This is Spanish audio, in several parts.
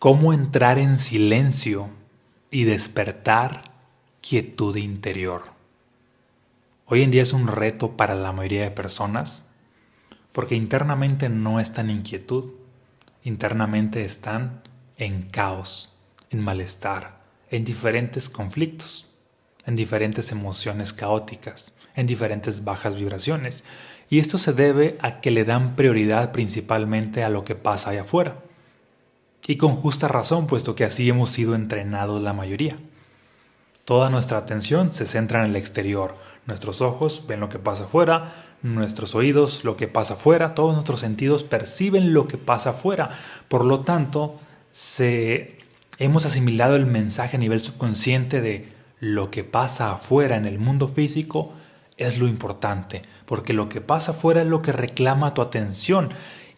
cómo entrar en silencio y despertar quietud interior. Hoy en día es un reto para la mayoría de personas porque internamente no están en quietud, internamente están en caos, en malestar, en diferentes conflictos, en diferentes emociones caóticas, en diferentes bajas vibraciones. Y esto se debe a que le dan prioridad principalmente a lo que pasa allá afuera y con justa razón, puesto que así hemos sido entrenados la mayoría. Toda nuestra atención se centra en el exterior. Nuestros ojos ven lo que pasa afuera, nuestros oídos lo que pasa afuera, todos nuestros sentidos perciben lo que pasa afuera. Por lo tanto, se, hemos asimilado el mensaje a nivel subconsciente de lo que pasa afuera en el mundo físico es lo importante, porque lo que pasa afuera es lo que reclama tu atención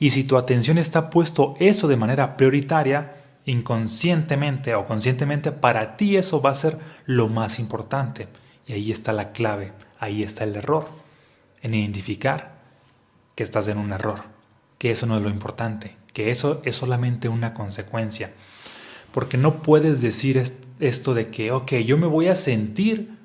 y si tu atención está puesto eso de manera prioritaria, inconscientemente o conscientemente, para ti eso va a ser lo más importante. Y ahí está la clave, ahí está el error, en identificar que estás en un error, que eso no es lo importante, que eso es solamente una consecuencia. Porque no puedes decir esto de que, ok, yo me voy a sentir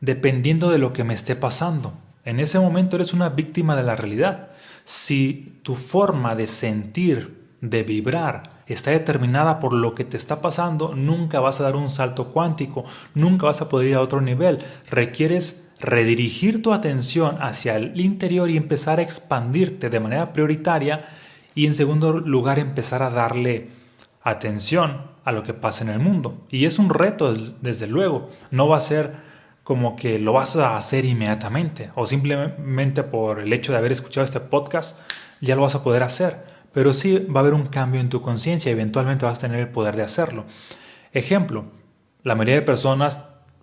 dependiendo de lo que me esté pasando. En ese momento eres una víctima de la realidad. Si tu forma de sentir, de vibrar, está determinada por lo que te está pasando, nunca vas a dar un salto cuántico, nunca vas a poder ir a otro nivel. Requieres redirigir tu atención hacia el interior y empezar a expandirte de manera prioritaria y en segundo lugar empezar a darle atención a lo que pasa en el mundo. Y es un reto, desde luego. No va a ser como que lo vas a hacer inmediatamente o simplemente por el hecho de haber escuchado este podcast ya lo vas a poder hacer. Pero sí va a haber un cambio en tu conciencia eventualmente vas a tener el poder de hacerlo. Ejemplo, la mayoría de personas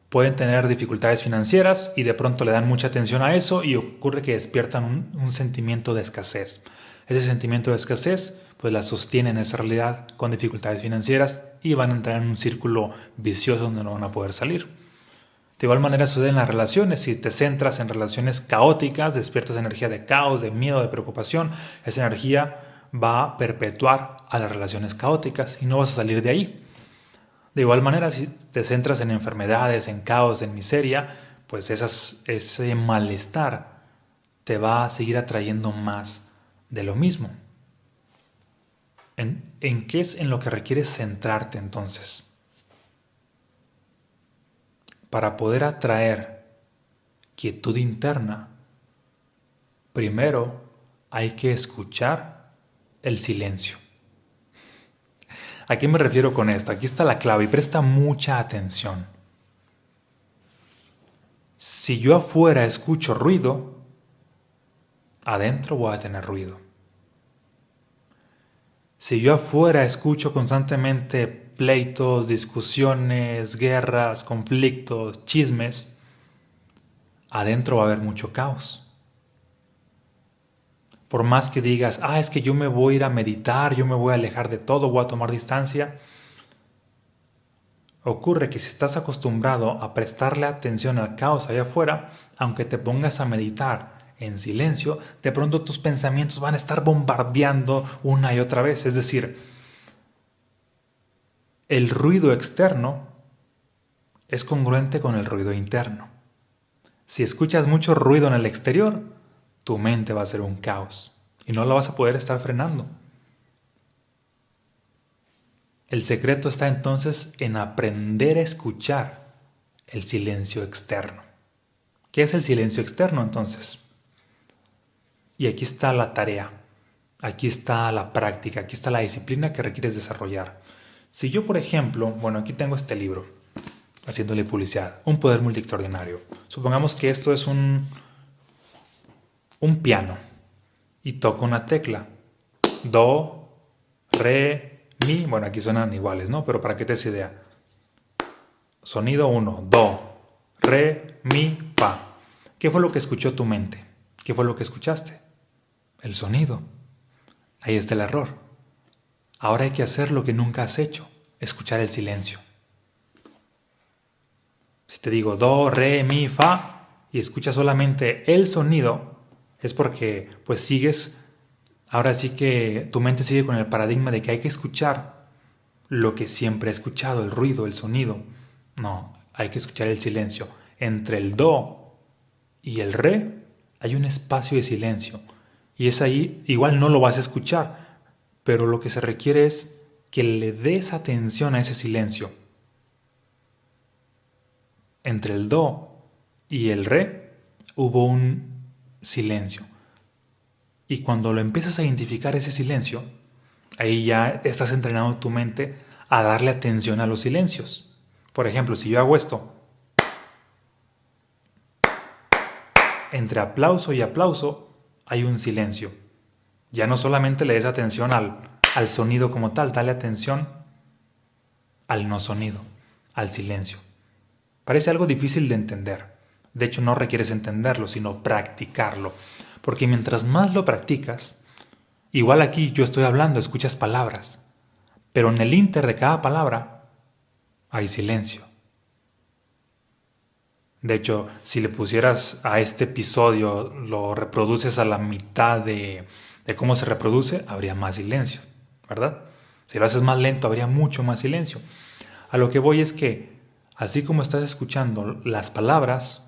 pueden tener dificultades financieras y de pronto le dan mucha atención a eso y ocurre que despiertan un, un sentimiento de escasez. Ese sentimiento de escasez pues la sostienen esa realidad con dificultades financieras y van a entrar en un círculo vicioso donde no van a poder salir. De igual manera sucede en las relaciones. Si te centras en relaciones caóticas, despiertas energía de caos, de miedo, de preocupación, esa energía va a perpetuar a las relaciones caóticas y no vas a salir de ahí. De igual manera, si te centras en enfermedades, en caos, en miseria, pues ese malestar te va a seguir atrayendo más de lo mismo. ¿En, ¿En qué es en lo que requieres centrarte entonces? Para poder atraer quietud interna, primero hay que escuchar el silencio. ¿A qué me refiero con esto? Aquí está la clave y presta mucha atención. Si yo afuera escucho ruido, adentro voy a tener ruido. Si yo afuera escucho constantemente pleitos, discusiones, guerras, conflictos, chismes, adentro va a haber mucho caos. Por más que digas, ah, es que yo me voy a ir a meditar, yo me voy a alejar de todo, voy a tomar distancia, ocurre que si estás acostumbrado a prestarle atención al caos allá afuera, aunque te pongas a meditar en silencio, de pronto tus pensamientos van a estar bombardeando una y otra vez. Es decir, el ruido externo es congruente con el ruido interno. Si escuchas mucho ruido en el exterior, tu mente va a ser un caos y no la vas a poder estar frenando. El secreto está entonces en aprender a escuchar el silencio externo. ¿Qué es el silencio externo entonces? Y aquí está la tarea, aquí está la práctica, aquí está la disciplina que requieres desarrollar. Si yo, por ejemplo, bueno, aquí tengo este libro, haciéndole publicidad, Un poder multi extraordinario. Supongamos que esto es un, un piano y toco una tecla. Do, re, mi. Bueno, aquí suenan iguales, ¿no? Pero para que te des idea. Sonido 1, do, re, mi, fa. ¿Qué fue lo que escuchó tu mente? ¿Qué fue lo que escuchaste? El sonido. Ahí está el error. Ahora hay que hacer lo que nunca has hecho, escuchar el silencio. Si te digo do, re, mi, fa y escuchas solamente el sonido, es porque pues sigues, ahora sí que tu mente sigue con el paradigma de que hay que escuchar lo que siempre he escuchado, el ruido, el sonido. No, hay que escuchar el silencio. Entre el do y el re hay un espacio de silencio. Y es ahí, igual no lo vas a escuchar, pero lo que se requiere es que le des atención a ese silencio. Entre el do y el re hubo un silencio. Y cuando lo empiezas a identificar ese silencio, ahí ya estás entrenando tu mente a darle atención a los silencios. Por ejemplo, si yo hago esto, entre aplauso y aplauso hay un silencio. Ya no solamente le des atención al, al sonido como tal, dale atención al no sonido, al silencio. Parece algo difícil de entender. De hecho, no requieres entenderlo, sino practicarlo. Porque mientras más lo practicas, igual aquí yo estoy hablando, escuchas palabras, pero en el inter de cada palabra hay silencio. De hecho, si le pusieras a este episodio, lo reproduces a la mitad de, de cómo se reproduce, habría más silencio, ¿verdad? Si lo haces más lento, habría mucho más silencio. A lo que voy es que, así como estás escuchando las palabras,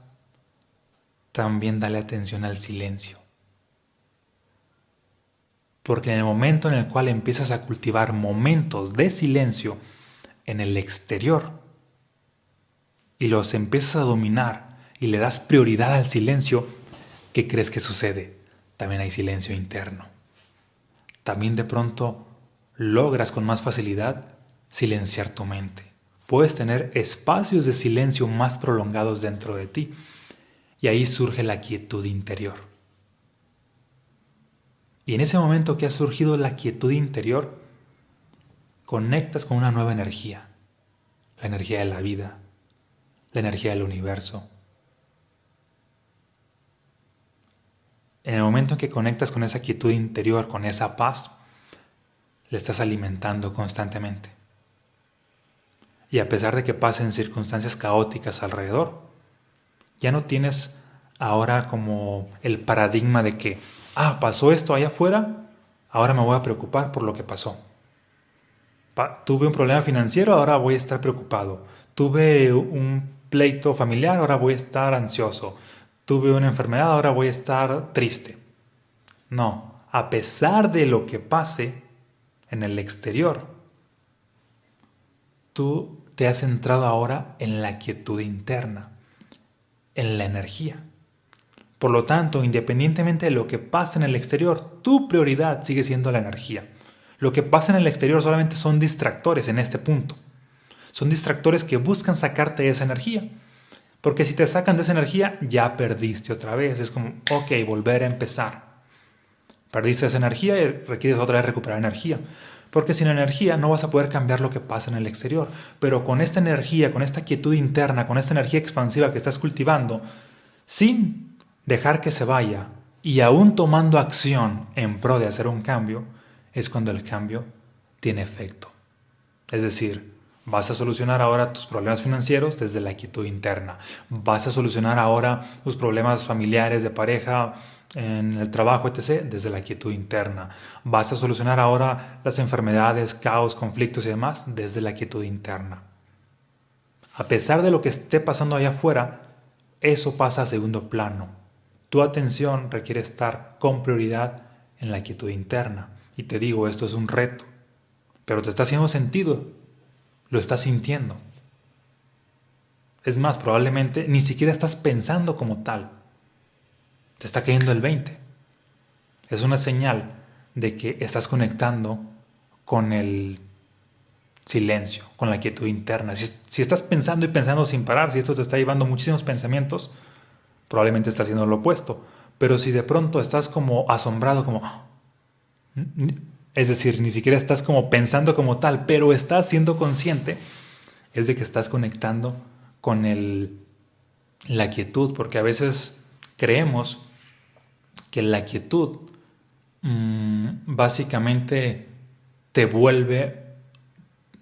también dale atención al silencio. Porque en el momento en el cual empiezas a cultivar momentos de silencio en el exterior y los empiezas a dominar y le das prioridad al silencio, ¿qué crees que sucede? También hay silencio interno. También de pronto logras con más facilidad silenciar tu mente. Puedes tener espacios de silencio más prolongados dentro de ti y ahí surge la quietud interior. Y en ese momento que ha surgido la quietud interior, conectas con una nueva energía, la energía de la vida, la energía del universo. En el momento en que conectas con esa quietud interior, con esa paz, le estás alimentando constantemente. Y a pesar de que pasen circunstancias caóticas alrededor, ya no tienes ahora como el paradigma de que, ah, pasó esto allá afuera, ahora me voy a preocupar por lo que pasó. tuve un problema financiero, ahora voy a estar preocupado. Tuve un pleito familiar, ahora voy a estar ansioso. Tuve una enfermedad, ahora voy a estar triste. No, a pesar de lo que pase en el exterior, tú te has centrado ahora en la quietud interna en la energía. Por lo tanto, independientemente de lo que pase en el exterior, tu prioridad sigue siendo la energía. Lo que pasa en el exterior solamente son distractores en este punto. Son distractores que buscan sacarte esa energía. Porque si te sacan de esa energía, ya perdiste otra vez. Es como, ok, volver a empezar. Perdiste esa energía y requieres otra vez recuperar energía. Porque sin energía no vas a poder cambiar lo que pasa en el exterior. Pero con esta energía, con esta quietud interna, con esta energía expansiva que estás cultivando, sin dejar que se vaya y aún tomando acción en pro de hacer un cambio, es cuando el cambio tiene efecto. Es decir, vas a solucionar ahora tus problemas financieros desde la quietud interna. Vas a solucionar ahora tus problemas familiares de pareja, en el trabajo, etc., desde la quietud interna. Vas a solucionar ahora las enfermedades, caos, conflictos y demás desde la quietud interna. A pesar de lo que esté pasando allá afuera, eso pasa a segundo plano. Tu atención requiere estar con prioridad en la quietud interna. Y te digo, esto es un reto, pero te está haciendo sentido, lo estás sintiendo. Es más, probablemente ni siquiera estás pensando como tal te está cayendo el 20. Es una señal de que estás conectando con el silencio, con la quietud interna. Si, estás pensando y pensando sin parar, si esto te está llevando muchísimos pensamientos, probablemente estás haciendo lo opuesto. Pero si de pronto estás como asombrado, como... Es decir, ni siquiera estás como pensando como tal, pero estás siendo consciente, es de que estás conectando con el, la quietud, porque a veces creemos que la quietud mm, básicamente te vuelve,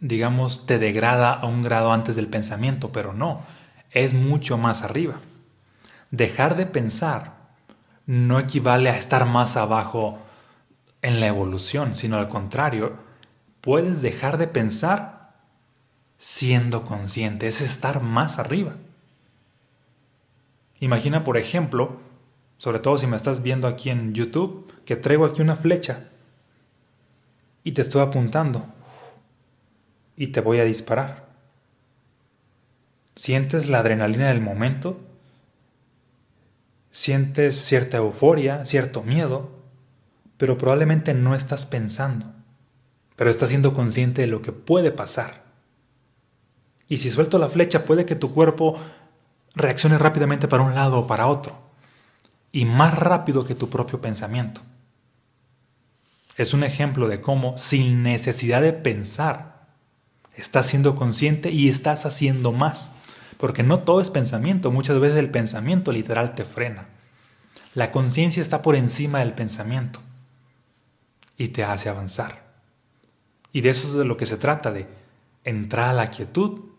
digamos, te degrada a un grado antes del pensamiento, pero no, es mucho más arriba. Dejar de pensar no equivale a estar más abajo en la evolución, sino al contrario, puedes dejar de pensar siendo consciente, es estar más arriba. Imagina, por ejemplo, sobre todo si me estás viendo aquí en YouTube, que traigo aquí una flecha y te estoy apuntando y te voy a disparar. ¿Sientes la adrenalina del momento? ¿Sientes cierta euforia, cierto miedo? Pero probablemente no estás pensando, pero estás siendo consciente de lo que puede pasar. Y si suelto la flecha puede que tu cuerpo reaccione rápidamente para un lado o para otro, y más rápido que tu propio pensamiento. Es un ejemplo de cómo, sin necesidad de pensar, estás siendo consciente y estás haciendo más. Porque no todo es pensamiento, muchas veces el pensamiento literal te frena. La conciencia está por encima del pensamiento y te hace avanzar. Y de eso es de lo que se trata, de entrar a la quietud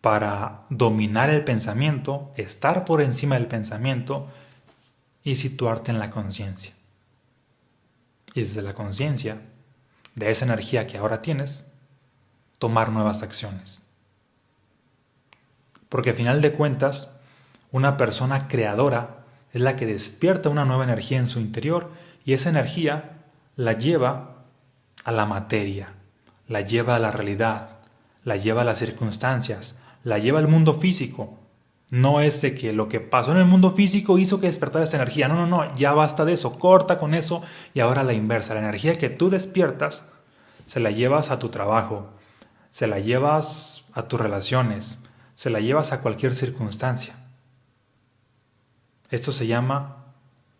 para dominar el pensamiento, estar por encima del pensamiento y situarte en la conciencia. Y desde la conciencia, de esa energía que ahora tienes, tomar nuevas acciones. Porque al final de cuentas, una persona creadora es la que despierta una nueva energía en su interior y esa energía la lleva a la materia, la lleva a la realidad, la lleva a las circunstancias, la lleva al mundo físico. No es de que lo que pasó en el mundo físico hizo que despertara esta energía. No, no, no, ya basta de eso, corta con eso y ahora la inversa. La energía que tú despiertas se la llevas a tu trabajo, se la llevas a tus relaciones, se la llevas a cualquier circunstancia. Esto se llama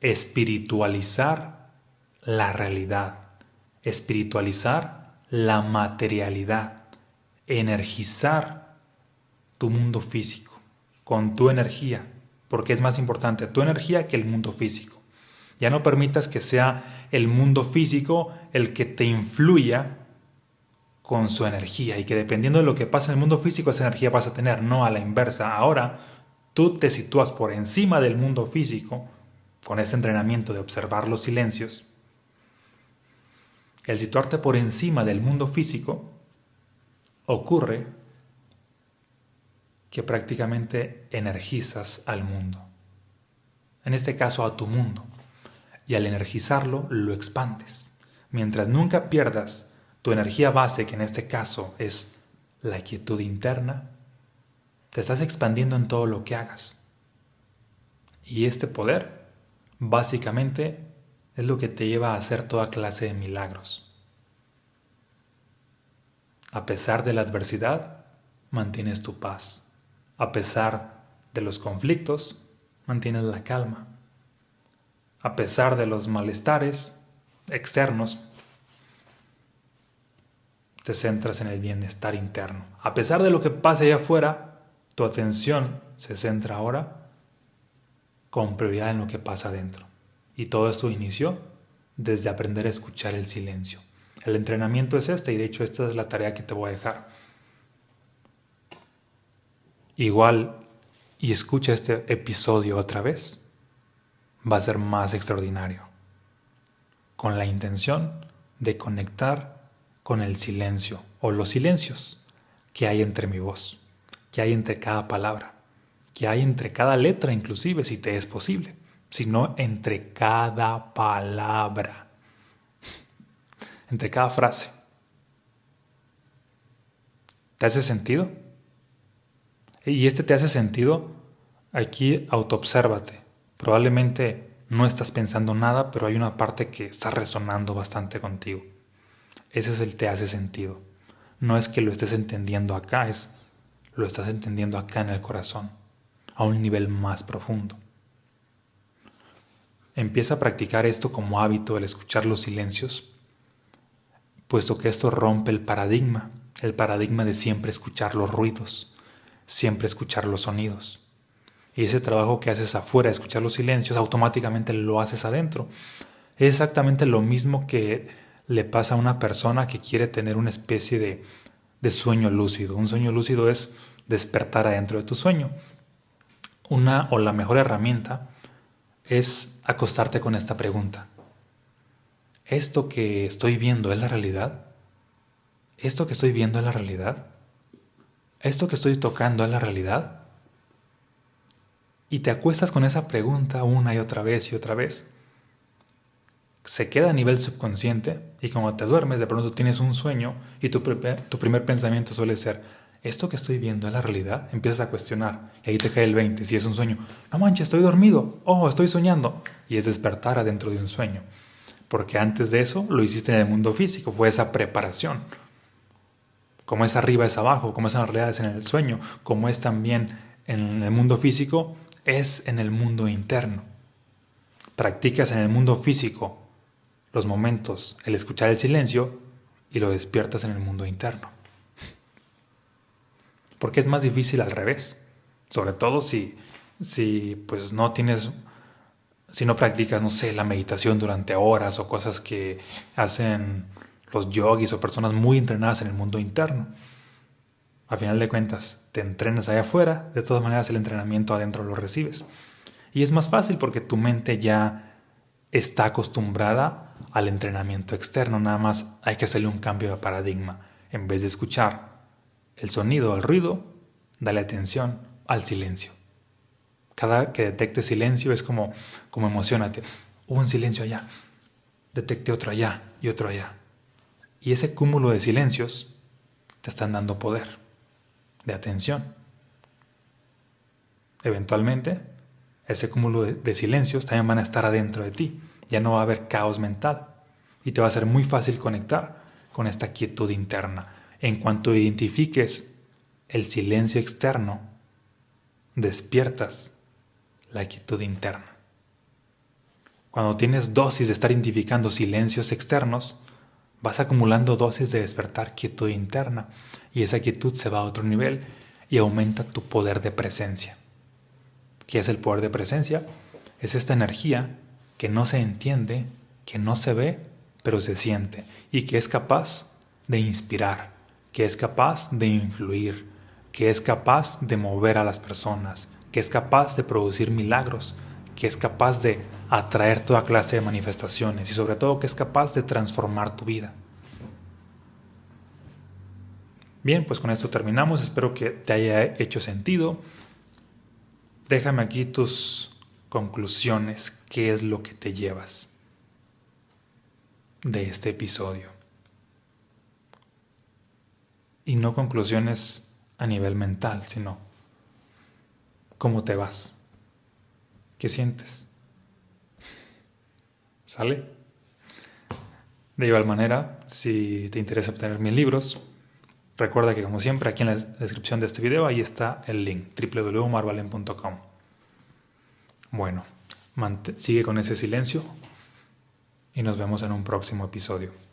espiritualizar la realidad, espiritualizar la materialidad, energizar tu mundo físico con tu energía, porque es más importante tu energía que el mundo físico. Ya no permitas que sea el mundo físico el que te influya con su energía y que dependiendo de lo que pasa en el mundo físico esa energía vas a tener, no a la inversa. Ahora tú te sitúas por encima del mundo físico con este entrenamiento de observar los silencios. El situarte por encima del mundo físico ocurre que prácticamente energizas al mundo. En este caso a tu mundo. Y al energizarlo lo expandes. Mientras nunca pierdas tu energía base, que en este caso es la quietud interna, te estás expandiendo en todo lo que hagas. Y este poder, básicamente, es lo que te lleva a hacer toda clase de milagros. A pesar de la adversidad, mantienes tu paz. A pesar de los conflictos, mantienes la calma. A pesar de los malestares externos, te centras en el bienestar interno. A pesar de lo que pase allá afuera, tu atención se centra ahora con prioridad en lo que pasa adentro. Y todo esto inició desde aprender a escuchar el silencio. El entrenamiento es este y de hecho esta es la tarea que te voy a dejar. Igual, y escucha este episodio otra vez, va a ser más extraordinario. Con la intención de conectar con el silencio o los silencios que hay entre mi voz, que hay entre cada palabra, que hay entre cada letra inclusive, si te es posible, sino entre cada palabra, entre cada frase. ¿Te hace sentido? Y este te hace sentido, aquí autoobsérvate. Probablemente no estás pensando nada, pero hay una parte que está resonando bastante contigo. Ese es el te hace sentido. No es que lo estés entendiendo acá, es lo estás entendiendo acá en el corazón, a un nivel más profundo. Empieza a practicar esto como hábito, el escuchar los silencios, puesto que esto rompe el paradigma, el paradigma de siempre escuchar los ruidos, siempre escuchar los sonidos. Y ese trabajo que haces afuera, escuchar los silencios, automáticamente lo haces adentro. Es exactamente lo mismo que le pasa a una persona que quiere tener una especie de, de sueño lúcido. Un sueño lúcido es despertar adentro de tu sueño. Una o la mejor herramienta es acostarte con esta pregunta. ¿esto que estoy viendo es la realidad? ¿Esto que estoy viendo es la realidad? ¿Esto que estoy tocando es la realidad? Y te acuestas con esa pregunta una y otra vez y otra vez. Se queda a nivel subconsciente y cuando te duermes de pronto tienes un sueño y tu, tu primer pensamiento suele ser, ¿esto que estoy viendo es la realidad? Empiezas a cuestionar y ahí te cae el 20 si es un sueño. No manches, estoy dormido. Oh, estoy soñando. Y es despertar adentro de un sueño. Porque antes de eso lo hiciste en el mundo físico, fue esa preparación. Como es arriba es abajo, como es en la realidad es en el sueño, como es también en el mundo físico, es en el mundo interno. Practicas en el mundo físico los momentos, el escuchar el silencio y lo despiertas en el mundo interno. Porque es más difícil al revés. Sobre todo si, si pues no tienes, si no practicas, no sé, la meditación durante horas o cosas que hacen los yogis o personas muy entrenadas en el mundo interno. A final de cuentas, te entrenas allá afuera, de todas maneras el entrenamiento adentro lo recibes. Y es más fácil porque tu mente ya está acostumbrada al entrenamiento externo, nada más hay que hacerle un cambio de paradigma. En vez de escuchar el sonido el ruido, dale atención al silencio. Cada que detecte silencio es como, como emocionate. Hubo un silencio allá, detecte otro allá y otro allá. Y ese cúmulo de silencios te están dando poder, de atención. Eventualmente, ese cúmulo de, silencios también van a estar adentro de ti. Ya no va a haber caos mental. Y te va a ser muy fácil conectar con esta quietud interna. En cuanto identifiques el silencio externo, despiertas la quietud interna. Cuando tienes dosis de estar identificando silencios externos, vas acumulando dosis de despertar quietud interna y esa quietud se va a otro nivel y aumenta tu poder de presencia. ¿Qué es el poder de presencia? Es esta energía que no se entiende, que no se ve, pero se siente y que es capaz de inspirar, que es capaz de influir, que es capaz de mover a las personas, que es capaz de producir milagros, que es capaz de atraer toda clase de manifestaciones y sobre todo que es capaz de transformar tu vida. Bien, pues con esto terminamos. Espero que te haya hecho sentido. Déjame aquí tus conclusiones. ¿Qué es lo que te llevas de este episodio? Y no conclusiones a nivel mental, sino cómo te vas. ¿Qué sientes? ¿Sale? De igual manera, si te interesa obtener mis libros, recuerda que como siempre aquí en la descripción de este video ahí está el link www.marvalen.com. Bueno, sigue con ese silencio y nos vemos en un próximo episodio.